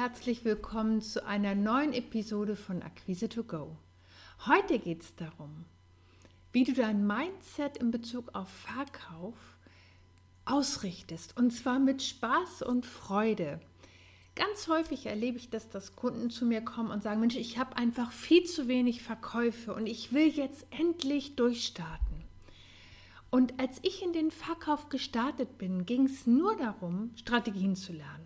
Herzlich willkommen zu einer neuen Episode von Akquise to Go. Heute geht es darum, wie du dein Mindset in Bezug auf Verkauf ausrichtest und zwar mit Spaß und Freude. Ganz häufig erlebe ich das, dass Kunden zu mir kommen und sagen, Mensch, ich habe einfach viel zu wenig Verkäufe und ich will jetzt endlich durchstarten. Und als ich in den Verkauf gestartet bin, ging es nur darum, Strategien zu lernen.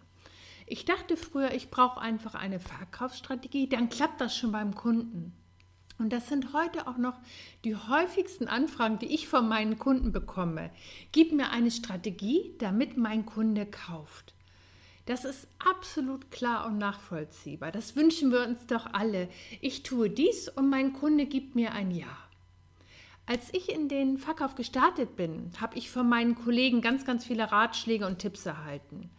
Ich dachte früher, ich brauche einfach eine Verkaufsstrategie, dann klappt das schon beim Kunden. Und das sind heute auch noch die häufigsten Anfragen, die ich von meinen Kunden bekomme. Gib mir eine Strategie, damit mein Kunde kauft. Das ist absolut klar und nachvollziehbar. Das wünschen wir uns doch alle. Ich tue dies und mein Kunde gibt mir ein Ja. Als ich in den Verkauf gestartet bin, habe ich von meinen Kollegen ganz, ganz viele Ratschläge und Tipps erhalten.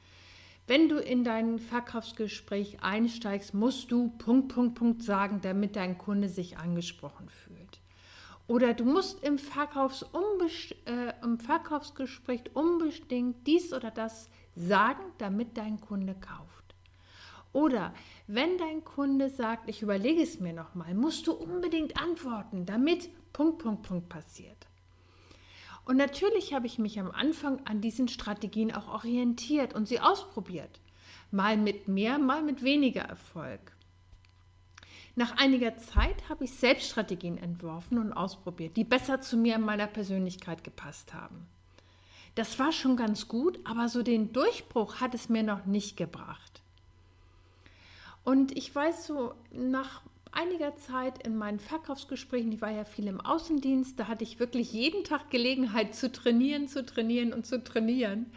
Wenn du in dein Verkaufsgespräch einsteigst, musst du Punkt, Punkt, Punkt sagen, damit dein Kunde sich angesprochen fühlt. Oder du musst im, äh, im Verkaufsgespräch unbedingt dies oder das sagen, damit dein Kunde kauft. Oder wenn dein Kunde sagt, ich überlege es mir nochmal, musst du unbedingt antworten, damit Punkt, Punkt, Punkt passiert. Und natürlich habe ich mich am Anfang an diesen Strategien auch orientiert und sie ausprobiert. Mal mit mehr, mal mit weniger Erfolg. Nach einiger Zeit habe ich selbst Strategien entworfen und ausprobiert, die besser zu mir und meiner Persönlichkeit gepasst haben. Das war schon ganz gut, aber so den Durchbruch hat es mir noch nicht gebracht. Und ich weiß so, nach einiger Zeit in meinen Verkaufsgesprächen, ich war ja viel im Außendienst, da hatte ich wirklich jeden Tag Gelegenheit zu trainieren, zu trainieren und zu trainieren,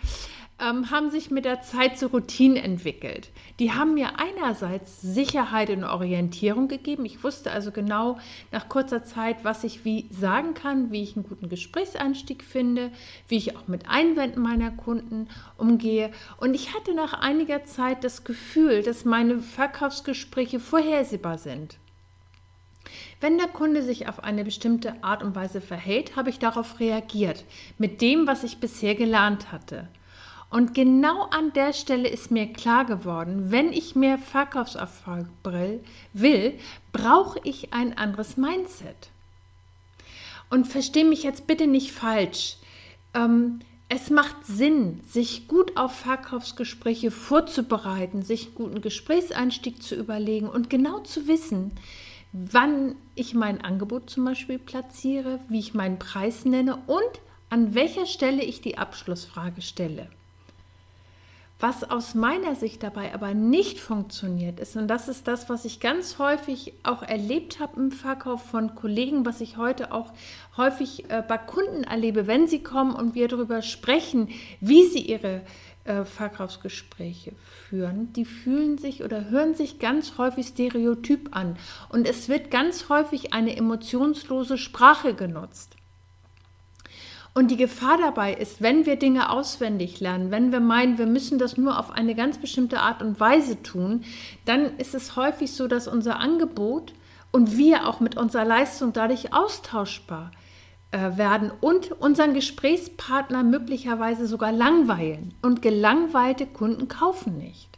ähm, haben sich mit der Zeit so Routinen entwickelt. Die haben mir einerseits Sicherheit und Orientierung gegeben. Ich wusste also genau nach kurzer Zeit, was ich wie sagen kann, wie ich einen guten Gesprächseinstieg finde, wie ich auch mit Einwänden meiner Kunden umgehe. Und ich hatte nach einiger Zeit das Gefühl, dass meine Verkaufsgespräche vorhersehbar sind. Wenn der Kunde sich auf eine bestimmte Art und Weise verhält, habe ich darauf reagiert, mit dem, was ich bisher gelernt hatte. Und genau an der Stelle ist mir klar geworden, wenn ich mehr Verkaufserfolg will, brauche ich ein anderes Mindset. Und verstehe mich jetzt bitte nicht falsch. Ähm, es macht Sinn, sich gut auf Verkaufsgespräche vorzubereiten, sich einen guten Gesprächseinstieg zu überlegen und genau zu wissen, wann ich mein Angebot zum Beispiel platziere, wie ich meinen Preis nenne und an welcher Stelle ich die Abschlussfrage stelle. Was aus meiner Sicht dabei aber nicht funktioniert ist, und das ist das, was ich ganz häufig auch erlebt habe im Verkauf von Kollegen, was ich heute auch häufig äh, bei Kunden erlebe, wenn sie kommen und wir darüber sprechen, wie sie ihre äh, Verkaufsgespräche führen, die fühlen sich oder hören sich ganz häufig stereotyp an. Und es wird ganz häufig eine emotionslose Sprache genutzt. Und die Gefahr dabei ist, wenn wir Dinge auswendig lernen, wenn wir meinen, wir müssen das nur auf eine ganz bestimmte Art und Weise tun, dann ist es häufig so, dass unser Angebot und wir auch mit unserer Leistung dadurch austauschbar äh, werden und unseren Gesprächspartner möglicherweise sogar langweilen. Und gelangweilte Kunden kaufen nicht.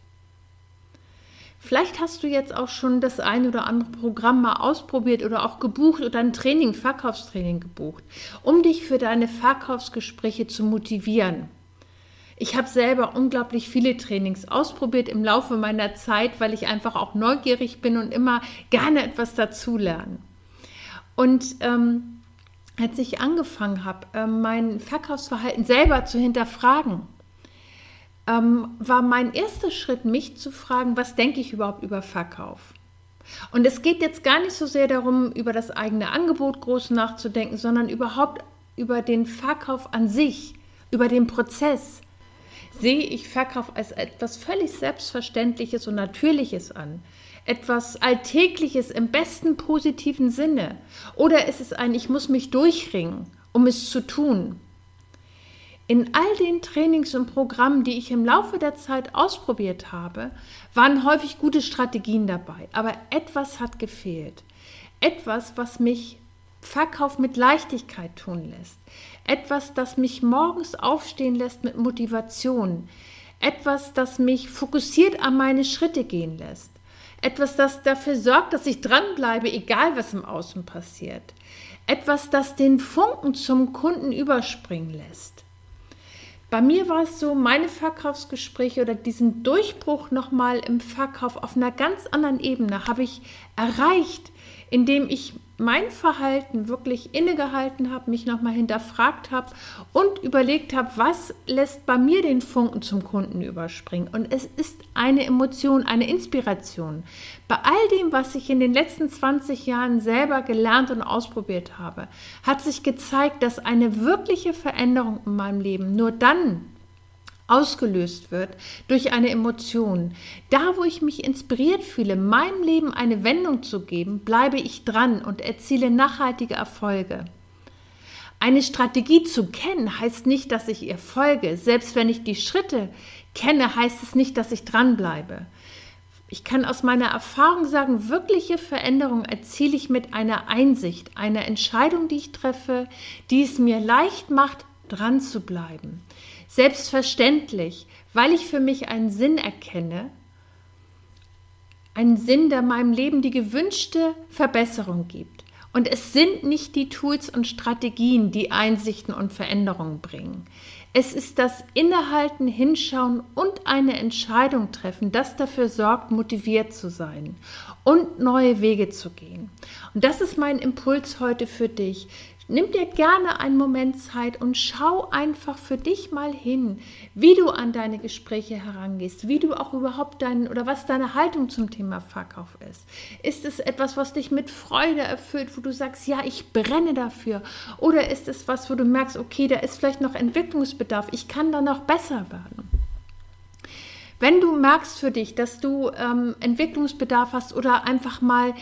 Vielleicht hast du jetzt auch schon das ein oder andere Programm mal ausprobiert oder auch gebucht oder ein Training, Verkaufstraining gebucht, um dich für deine Verkaufsgespräche zu motivieren. Ich habe selber unglaublich viele Trainings ausprobiert im Laufe meiner Zeit, weil ich einfach auch neugierig bin und immer gerne etwas dazulerne. Und ähm, als ich angefangen habe, äh, mein Verkaufsverhalten selber zu hinterfragen, ähm, war mein erster Schritt, mich zu fragen, was denke ich überhaupt über Verkauf? Und es geht jetzt gar nicht so sehr darum, über das eigene Angebot groß nachzudenken, sondern überhaupt über den Verkauf an sich. über den Prozess, sehe ich Verkauf als etwas völlig Selbstverständliches und Natürliches an. Etwas Alltägliches im besten positiven Sinne. Oder ist es ein, ich muss mich durchringen, um es zu tun. In all den Trainings und Programmen, die ich im Laufe der Zeit ausprobiert habe, waren häufig gute Strategien dabei. Aber etwas hat gefehlt. Etwas, was mich Verkauf mit Leichtigkeit tun lässt. Etwas, das mich morgens aufstehen lässt mit Motivation. Etwas, das mich fokussiert an meine Schritte gehen lässt. Etwas, das dafür sorgt, dass ich dranbleibe, egal was im Außen passiert. Etwas, das den Funken zum Kunden überspringen lässt. Bei mir war es so, meine Verkaufsgespräche oder diesen Durchbruch nochmal im Verkauf auf einer ganz anderen Ebene habe ich erreicht, indem ich mein Verhalten wirklich innegehalten habe, mich nochmal hinterfragt habe und überlegt habe, was lässt bei mir den Funken zum Kunden überspringen. Und es ist eine Emotion, eine Inspiration. Bei all dem, was ich in den letzten 20 Jahren selber gelernt und ausprobiert habe, hat sich gezeigt, dass eine wirkliche Veränderung in meinem Leben nur dann ausgelöst wird durch eine Emotion. Da, wo ich mich inspiriert fühle, meinem Leben eine Wendung zu geben, bleibe ich dran und erziele nachhaltige Erfolge. Eine Strategie zu kennen heißt nicht, dass ich ihr folge. Selbst wenn ich die Schritte kenne, heißt es nicht, dass ich dranbleibe. Ich kann aus meiner Erfahrung sagen, wirkliche Veränderung erziele ich mit einer Einsicht, einer Entscheidung, die ich treffe, die es mir leicht macht, dran zu bleiben. Selbstverständlich, weil ich für mich einen Sinn erkenne, einen Sinn, der meinem Leben die gewünschte Verbesserung gibt. Und es sind nicht die Tools und Strategien, die Einsichten und Veränderungen bringen. Es ist das Innehalten, Hinschauen und eine Entscheidung treffen, das dafür sorgt, motiviert zu sein und neue Wege zu gehen. Und das ist mein Impuls heute für dich. Nimm dir gerne einen Moment Zeit und schau einfach für dich mal hin, wie du an deine Gespräche herangehst, wie du auch überhaupt dein oder was deine Haltung zum Thema Verkauf ist. Ist es etwas, was dich mit Freude erfüllt, wo du sagst, ja, ich brenne dafür? Oder ist es was, wo du merkst, okay, da ist vielleicht noch Entwicklungsbedarf, ich kann da noch besser werden? Wenn du merkst für dich, dass du ähm, Entwicklungsbedarf hast oder einfach mal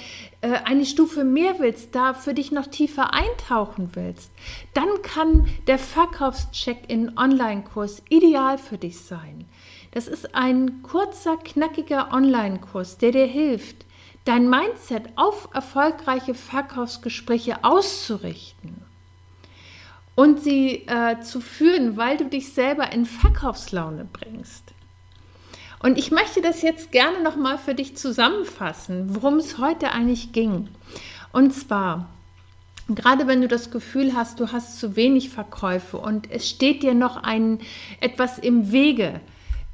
äh, eine Stufe mehr willst, da für dich noch tiefer eintauchen willst, dann kann der Verkaufscheck-in Online-Kurs ideal für dich sein. Das ist ein kurzer, knackiger Online-Kurs, der dir hilft, dein Mindset auf erfolgreiche Verkaufsgespräche auszurichten und sie äh, zu führen, weil du dich selber in Verkaufslaune bringst. Und ich möchte das jetzt gerne nochmal für dich zusammenfassen, worum es heute eigentlich ging. Und zwar, gerade wenn du das Gefühl hast, du hast zu wenig Verkäufe und es steht dir noch ein, etwas im Wege,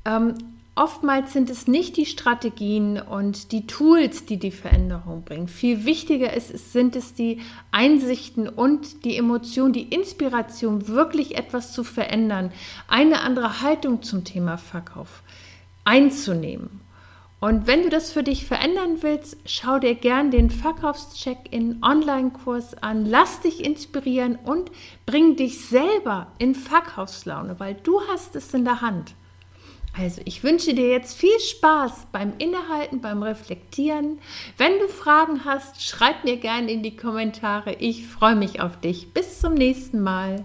ähm, Oftmals sind es nicht die Strategien und die Tools, die die Veränderung bringen. Viel wichtiger ist, sind es die Einsichten und die Emotion, die Inspiration, wirklich etwas zu verändern, eine andere Haltung zum Thema Verkauf einzunehmen. Und wenn du das für dich verändern willst, schau dir gern den Verkaufscheck-in Online-Kurs an, lass dich inspirieren und bring dich selber in Verkaufslaune, weil du hast es in der Hand. Also ich wünsche dir jetzt viel Spaß beim Innehalten, beim Reflektieren. Wenn du Fragen hast, schreib mir gerne in die Kommentare. Ich freue mich auf dich. Bis zum nächsten Mal.